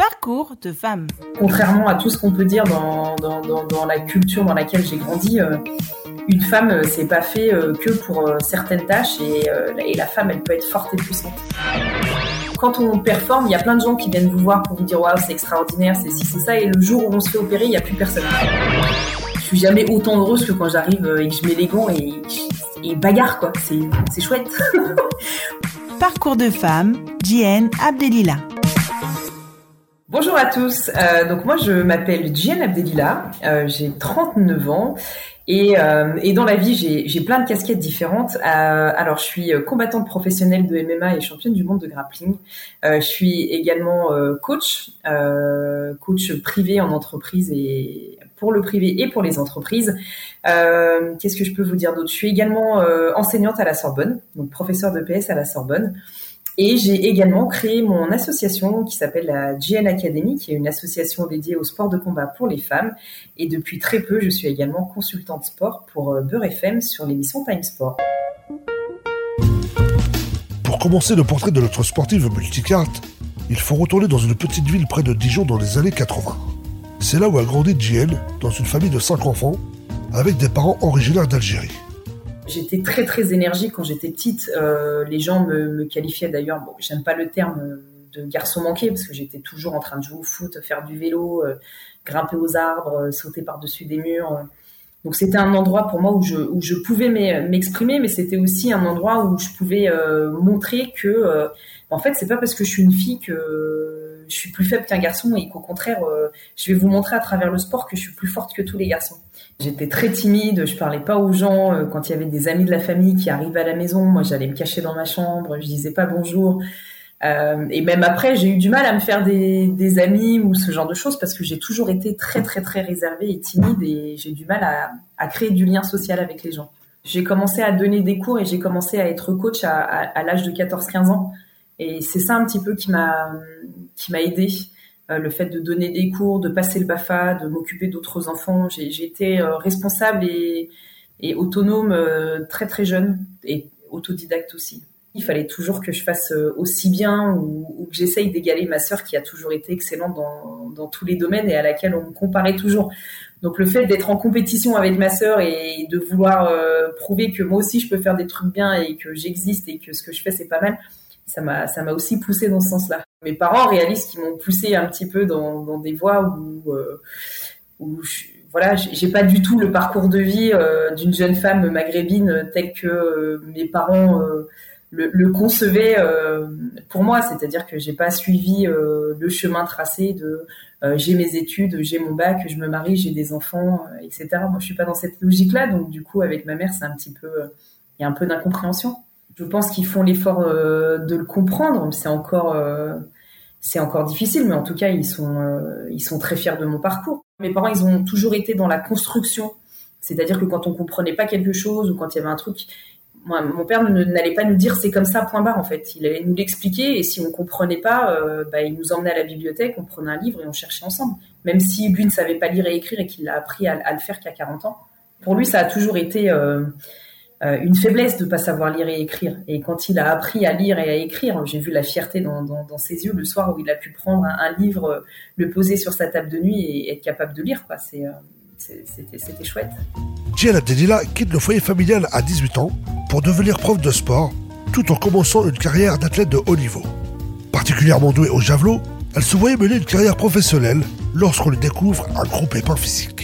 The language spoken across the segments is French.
Parcours de femme. Contrairement à tout ce qu'on peut dire dans, dans, dans, dans la culture dans laquelle j'ai grandi, euh, une femme, euh, c'est pas fait euh, que pour euh, certaines tâches et, et la femme, elle peut être forte et puissante. Quand on performe, il y a plein de gens qui viennent vous voir pour vous dire waouh, c'est extraordinaire, c'est ci, c'est ça, et le jour où on se fait opérer, il n'y a plus personne. Je suis jamais autant heureuse que quand j'arrive et que je mets les gants et, et bagarre, quoi. C'est, chouette. Parcours de femme, Jienne Abdelila. Bonjour à tous. Euh, donc moi je m'appelle Jienne Abdelila, euh, j'ai 39 ans et, euh, et dans la vie j'ai, plein de casquettes différentes. Euh, alors je suis combattante professionnelle de MMA et championne du monde de grappling. Je suis également coach, coach privé en entreprise et pour le privé et pour les entreprises. Qu'est-ce que je peux vous dire d'autre? Je suis également enseignante à la Sorbonne, donc professeur de PS à la Sorbonne. Et j'ai également créé mon association qui s'appelle la GN Academy, qui est une association dédiée au sport de combat pour les femmes. Et depuis très peu, je suis également consultante sport pour euh, Beurre FM sur l'émission Time Sport. Pour commencer le portrait de notre sportive multicarte, il faut retourner dans une petite ville près de Dijon dans les années 80. C'est là où a grandi JL, dans une famille de 5 enfants, avec des parents originaires d'Algérie. J'étais très très énergique quand j'étais petite. Euh, les gens me, qualifiaient d'ailleurs, bon, j'aime pas le terme euh, de garçon manqué parce que j'étais toujours en train de jouer au foot, faire du vélo, euh, grimper aux arbres, sauter par-dessus des murs. Donc c'était un endroit pour moi où je, où je pouvais m'e- m'exprimer, mais c'était aussi un endroit où je pouvais montrer que, en fait, c'est pas parce que je suis une fille que je suis plus faible qu'un garçon et qu'au contraire, euh, je vais vous montrer à travers le sport que je suis plus forte que tous les garçons. J'étais très timide, je parlais pas aux gens. euh, Quand il y avait des amis de la famille qui arrivaient à la maison, moi j'allais me cacher dans ma chambre, je disais pas bonjour. Euh, et même après, j'ai eu du mal à me faire des, amis ou ce genre de choses parce que j'ai toujours été très très très réservée et timide et j'ai du mal à, créer du lien social avec les gens. J'ai commencé à donner des cours et j'ai commencé à être coach à l'âge de 14-15 ans. Et c'est ça un petit peu qui m'a qui m'a aidé euh, le fait de donner des cours, de passer le Bafa, de m'occuper d'autres enfants. J'ai été euh, responsable et, et autonome euh, très très jeune et autodidacte aussi. Il fallait toujours que je fasse aussi bien ou, que j'essaye d'égaler ma sœur qui a toujours été excellente dans, dans tous les domaines et à laquelle on me comparait toujours. Donc le fait d'être en compétition avec ma sœur et de vouloir prouver que moi aussi je peux faire des trucs bien et que j'existe et que ce que je fais c'est pas mal, ça m'a ça m'a aussi poussé dans ce sens-là. Mes parents réalisent qu'ils m'ont poussé un petit peu dans, des voies où euh, je, voilà, j'ai pas du tout le parcours de vie euh, d'une jeune femme maghrébine tel que euh, mes parents le, le concevaient pour moi. C'est-à-dire que j'ai pas suivi le chemin tracé de j'ai mes études, j'ai mon bac, je me marie, j'ai des enfants, etc. Moi, je suis pas dans cette logique-là, donc du coup, avec ma mère, c'est un petit peu, il y a un peu d'incompréhension. Je pense qu'ils font l'effort euh, de le comprendre, c'est encore, euh, c'est encore difficile, mais en tout cas, ils sont, euh, ils sont très fiers de mon parcours. Mes parents, ils ont toujours été dans la construction, c'est-à-dire que quand on comprenait pas quelque chose ou quand il y avait un truc, mon père n'allait pas nous dire c'est comme ça, point barre en fait. Il allait nous l'expliquer et si on comprenait pas, bah, il nous emmenait à la bibliothèque, on prenait un livre et on cherchait ensemble. Même si lui ne savait pas lire et écrire et qu'il a appris à, le faire qu'à 40 ans. Pour lui, ça a toujours été une faiblesse de pas savoir lire et écrire. Et quand il a appris à lire et à écrire, j'ai vu la fierté dans, dans, ses yeux le soir où il a pu prendre un, livre, euh, le poser sur sa table de nuit et être capable de lire. Euh, c'était, chouette. JL Abdelila quitte le foyer familial à 18 ans pour devenir prof de sport, tout en commençant une carrière d'athlète de haut niveau. Particulièrement douée au javelot, elle se voyait mener une carrière professionnelle lorsqu'on lui découvre un gros pépin physique.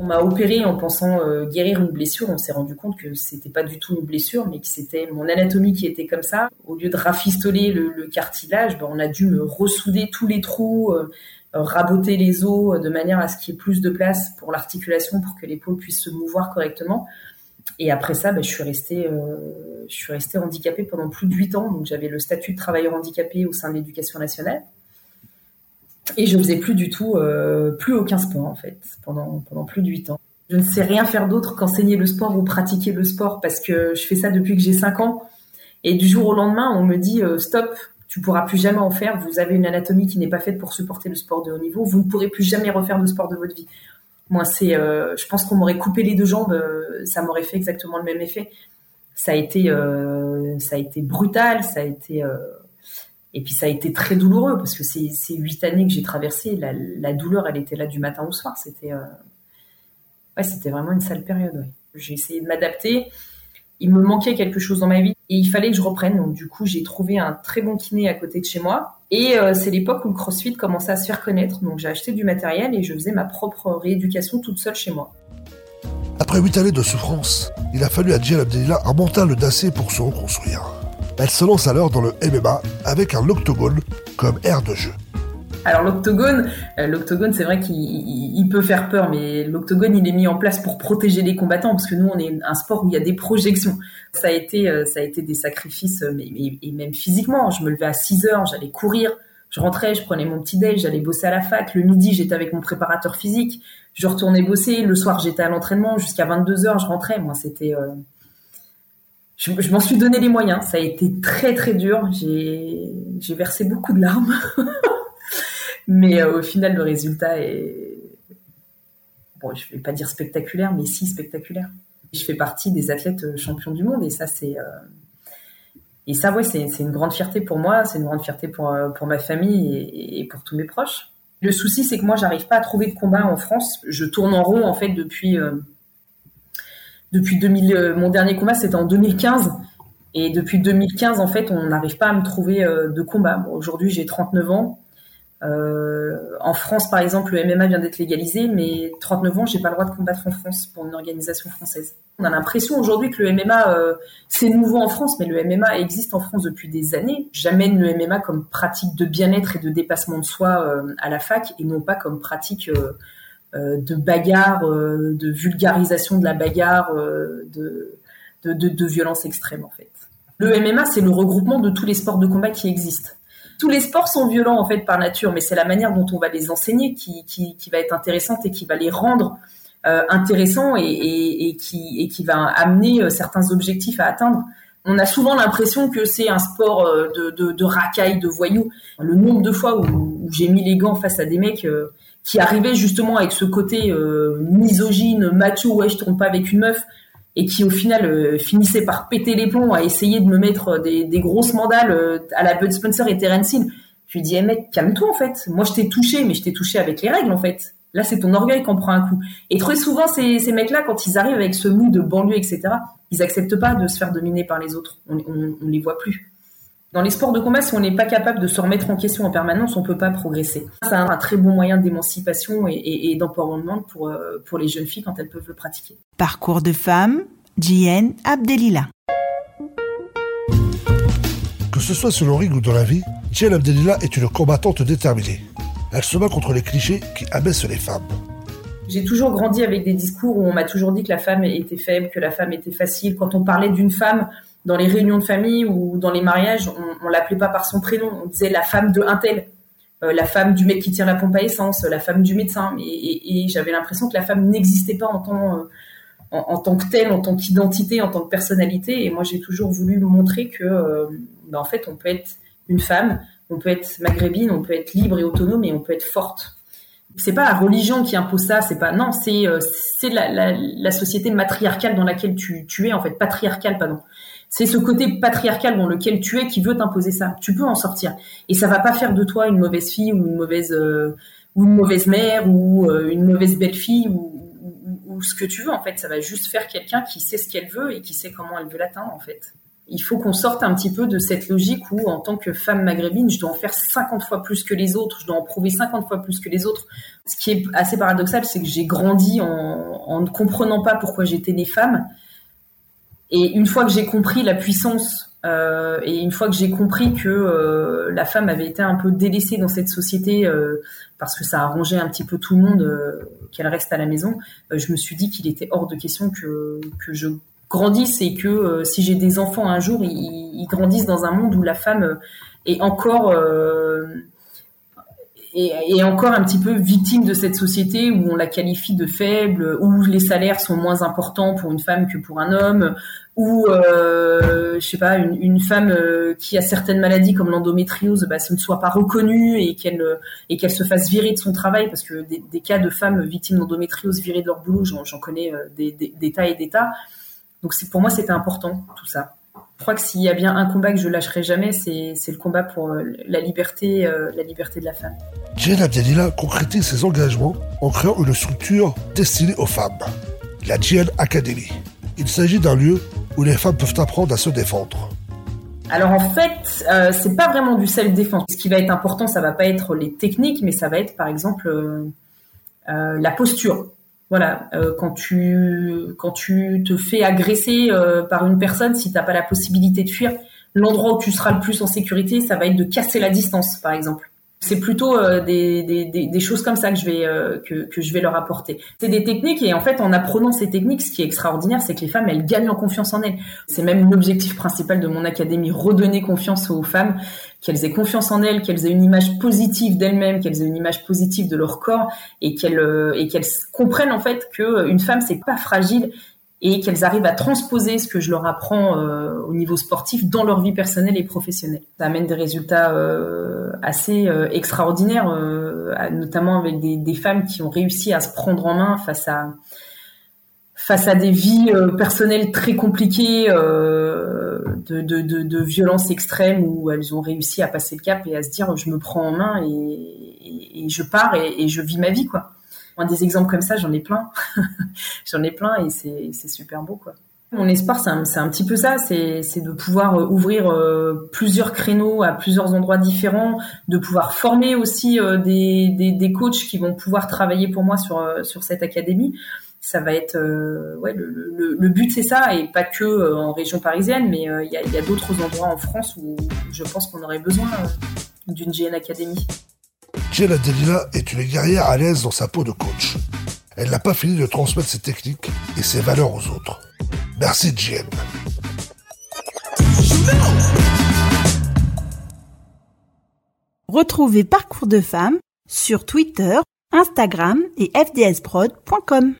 On m'a opéré en pensant euh, guérir une blessure. On s'est rendu compte que c'était pas du tout une blessure, mais que c'était mon anatomie qui était comme ça. Au lieu de rafistoler le, cartilage, ben, on a dû me ressouder tous les trous, euh, raboter les os euh, de manière à ce qu'il y ait plus de place pour l'articulation, pour que l'épaule puisse se mouvoir correctement. Et après ça, ben, je suis restée, je suis restée handicapée pendant plus de huit ans. Donc j'avais le statut de travailleur handicapé au sein de l'éducation nationale. Et je faisais plus du tout, euh, plus aucun sport en fait, pendant, pendant plus de 8 ans. Je ne sais rien faire d'autre qu'enseigner le sport ou pratiquer le sport parce que je fais ça depuis que j'ai 5 ans. Et du jour au lendemain, on me dit euh, stop, tu pourras plus jamais en faire. Vous avez une anatomie qui n'est pas faite pour supporter le sport de haut niveau. Vous ne pourrez plus jamais refaire de sport de votre vie. Moi, c'est, euh, je pense qu'on m'aurait coupé les deux jambes, euh, ça m'aurait fait exactement le même effet. Ça a été, euh, ça a été brutal, ça a été, euh, Et puis ça a été très douloureux parce que ces, huit années que j'ai traversées, la, douleur, elle était là du matin au soir. C'était, euh... ouais, c'était vraiment une sale période. J'ai essayé de m'adapter. Il me manquait quelque chose dans ma vie et il fallait que je reprenne. Donc du coup, j'ai trouvé un très bon kiné à côté de chez moi. Et euh, c'est l'époque où le CrossFit commençait à se faire connaître. Donc j'ai acheté du matériel et je faisais ma propre rééducation toute seule chez moi. Après huit années de souffrance, il a fallu à Jill Abdelila un mental d'acier pour se reconstruire. Elle se lance alors dans le MMA avec un octogone comme aire de jeu. Alors l'octogone, euh, l'octogone, c'est vrai qu'il peut faire peur, mais l'octogone, il est mis en place pour protéger les combattants, parce que nous, on est un sport où il y a des projections. Ça a été, euh, ça a été des sacrifices, euh, mais, et même physiquement. Je me levais à 6 heures, j'allais courir, je rentrais, je prenais mon petit déj, j'allais bosser à la fac. Le midi, j'étais avec mon préparateur physique. Je retournais bosser. Le soir, j'étais à l'entraînement jusqu'à 22 heures. Je rentrais. Moi, c'était, je, m'en suis donné les moyens. Ça a été très très dur. J'ai, versé beaucoup de larmes. Mais euh, au final, le résultat est, bon, je vais pas dire spectaculaire, mais si spectaculaire. Je fais partie des athlètes euh, champions du monde et ça, c'est, euh... et ça, ouais, c'est, une grande fierté pour moi, c'est une grande fierté pour, pour ma famille et, pour tous mes proches. Le souci, c'est que moi, j'arrive pas à trouver de combat en France. Je tourne en rond, en fait, depuis, depuis 2000. mon dernier combat, c'était en 2015. Et depuis 2015, en fait, on n'arrive pas à me trouver de combat. Aujourd'hui, j'ai 39 ans. Euh, en France, par exemple, le MMA vient d'être légalisé, mais 39 ans, j'ai pas le droit de combattre en France pour une organisation française. On a l'impression aujourd'hui que le MMA, euh, c'est nouveau en France, mais le MMA existe en France depuis des années. J'amène le MMA comme pratique de bien-être et de dépassement de soi euh, à la fac, et non pas comme pratique euh, euh, de bagarre, de vulgarisation de la bagarre, de, de, de, de violence extrême en fait. Le MMA, c'est le regroupement de tous les sports de combat qui existent tous les sports sont violents en fait par nature, mais c'est la manière dont on va les enseigner qui, qui, qui va être intéressante et qui va les rendre euh, intéressants et, et, qui, et qui va amener euh, certains objectifs à atteindre. On a souvent l'impression que c'est un sport euh, de, de, de racailles, de voyous. Le nombre de fois où, j'ai mis les gants face à des mecs euh, qui arrivaient justement avec ce côté euh, misogyne, macho, ouais, je tourne pas avec une meuf, et qui au final finissait par péter les plombs à essayer de me mettre des, grosses mandales à la Bud Spencer et Terence Hill. Je lui dis, hey, mec, calme-toi en fait. Moi, je t'ai touché, mais je t'ai touché avec les règles en fait. Là, c'est ton orgueil qu'on prend un coup. Et très souvent, ces, ces mecs-là, quand ils arrivent avec ce mood de banlieue, etc., ils acceptent pas de se faire dominer par les autres. On, on, on les voit plus. Dans les sports de combat, si on n'est pas capable de se remettre en question en permanence, on peut pas progresser. C'est un, un, très bon moyen d'émancipation et, et, et d'empowerment pour, euh, pour les jeunes filles quand elles peuvent le pratiquer. Parcours de femme, Jienne Abdelila. Que ce soit sur le ring ou dans la vie, Jienne Abdelila est une combattante déterminée. Elle se bat contre les clichés qui abaissent les femmes. J'ai toujours grandi avec des discours où on m'a toujours dit que la femme était faible, que la femme était facile. Quand on parlait d'une femme dans les réunions de famille ou dans les mariages, on, on l'appelait pas par son prénom. On disait la femme de un tel, euh, la femme du mec qui tire la pompe à essence, la femme du médecin. Et, j'avais l'impression que la femme n'existait pas en tant, euh, en, tant que telle, en tant qu'identité, en tant que personnalité. Et moi, j'ai toujours voulu montrer que, euh, ben, en fait, on peut être une femme, on peut être maghrébine, on peut être libre et autonome, et on peut être forte c'est pas la religion qui impose ça, c'est pas non, c'est euh, c'est la, la, société matriarcale dans laquelle tu, tu es en fait patriarcale pardon. C'est ce côté patriarcal dans lequel tu es qui veut t'imposer ça. Tu peux en sortir et ça va pas faire de toi une mauvaise fille ou une mauvaise euh, ou une mauvaise mère ou euh, une mauvaise belle-fille ou, ou, ce que tu veux en fait. Ça va juste faire quelqu'un qui sait ce qu'elle veut et qui sait comment elle veut l'atteindre en fait il faut qu'on sorte un petit peu de cette logique où, en tant que femme maghrébine, je dois en faire 50 fois plus que les autres, je dois en prouver 50 fois plus que les autres. Ce qui est assez paradoxal, c'est que j'ai grandi en, ne comprenant pas pourquoi j'étais née femme. Et une fois que j'ai compris la puissance euh, et une fois que j'ai compris que euh, la femme avait été un peu délaissée dans cette société euh, parce que ça arrangeait un petit peu tout le monde qu'elle reste à la maison, je me suis dit qu'il était hors de question que, que je grandissent et que euh, si j'ai des enfants un jour, ils, grandissent dans un monde où la femme est encore euh, est, encore un petit peu victime de cette société où on la qualifie de faible, où les salaires sont moins importants pour une femme que pour un homme, où euh, je sais pas une, femme euh, qui a certaines maladies comme l'endométriose, bah, ne soit pas reconnue et qu'elle et qu'elle se fasse virer de son travail parce que des, cas de femmes victimes d'endométriose virées de leur boulot, j'en connais euh, des tas et des tas. Donc pour moi, c'était important tout ça. Je crois que s'il y a bien un combat que je lâcherai jamais, c'est le combat pour euh, la liberté, euh, la liberté de la femme. Jane Abdelila concrétise ses engagements en créant une structure destinée aux femmes, la Jane Academy. Il s'agit d'un lieu où les femmes peuvent apprendre à se défendre. Alors en fait, euh, c'est pas vraiment du self-défense. Ce qui va être important, ça va pas être les techniques, mais ça va être par exemple la posture. Voilà, euh, quand tu quand tu te fais agresser euh, par une personne, si t'as pas la possibilité de fuir, l'endroit où tu seras le plus en sécurité, ça va être de casser la distance, par exemple. C'est plutôt euh, des, des, des, choses comme ça que je vais euh, que, que je vais leur apporter. C'est des techniques et en fait en apprenant ces techniques, ce qui est extraordinaire, c'est que les femmes elles gagnent en confiance en elles. C'est même l'objectif principal de mon académie, redonner confiance aux femmes, qu'elles aient confiance en elles, qu'elles aient une image positive d'elles-mêmes, qu'elles aient une image positive de leur corps et qu'elles euh, comprennent en fait que une femme c'est pas fragile et qu'elles arrivent à transposer ce que je leur apprends euh, au niveau sportif dans leur vie personnelle et professionnelle. Ça amène des résultats euh, assez euh, extraordinaires, notamment avec des, femmes qui ont réussi à se prendre en main face à face à des vies personnelles très compliquées, de, de, de, de violence extrême, où elles ont réussi à passer le cap et à se dire je me prends en main et, et, je pars et, et je vis ma vie quoi des exemples comme ça, j'en ai plein. j'en ai plein et c'est super beau, quoi. Mon espoir, c'est un, petit peu ça, c'est de pouvoir euh, ouvrir euh, plusieurs créneaux à plusieurs endroits différents, de pouvoir former aussi euh, des, des, coachs qui vont pouvoir travailler pour moi sur, cette académie. Ça va être, le, but c'est ça, et pas que en région parisienne, mais il y a, d'autres endroits en France où je pense qu'on aurait besoin d'une GN Academy. Jenna Delila est une guerrière à l'aise dans sa peau de coach. Elle n'a pas fini de transmettre ses techniques et ses valeurs aux autres. Merci Jen. Retrouvez Parcours de femmes sur Twitter, Instagram et fdsprod.com.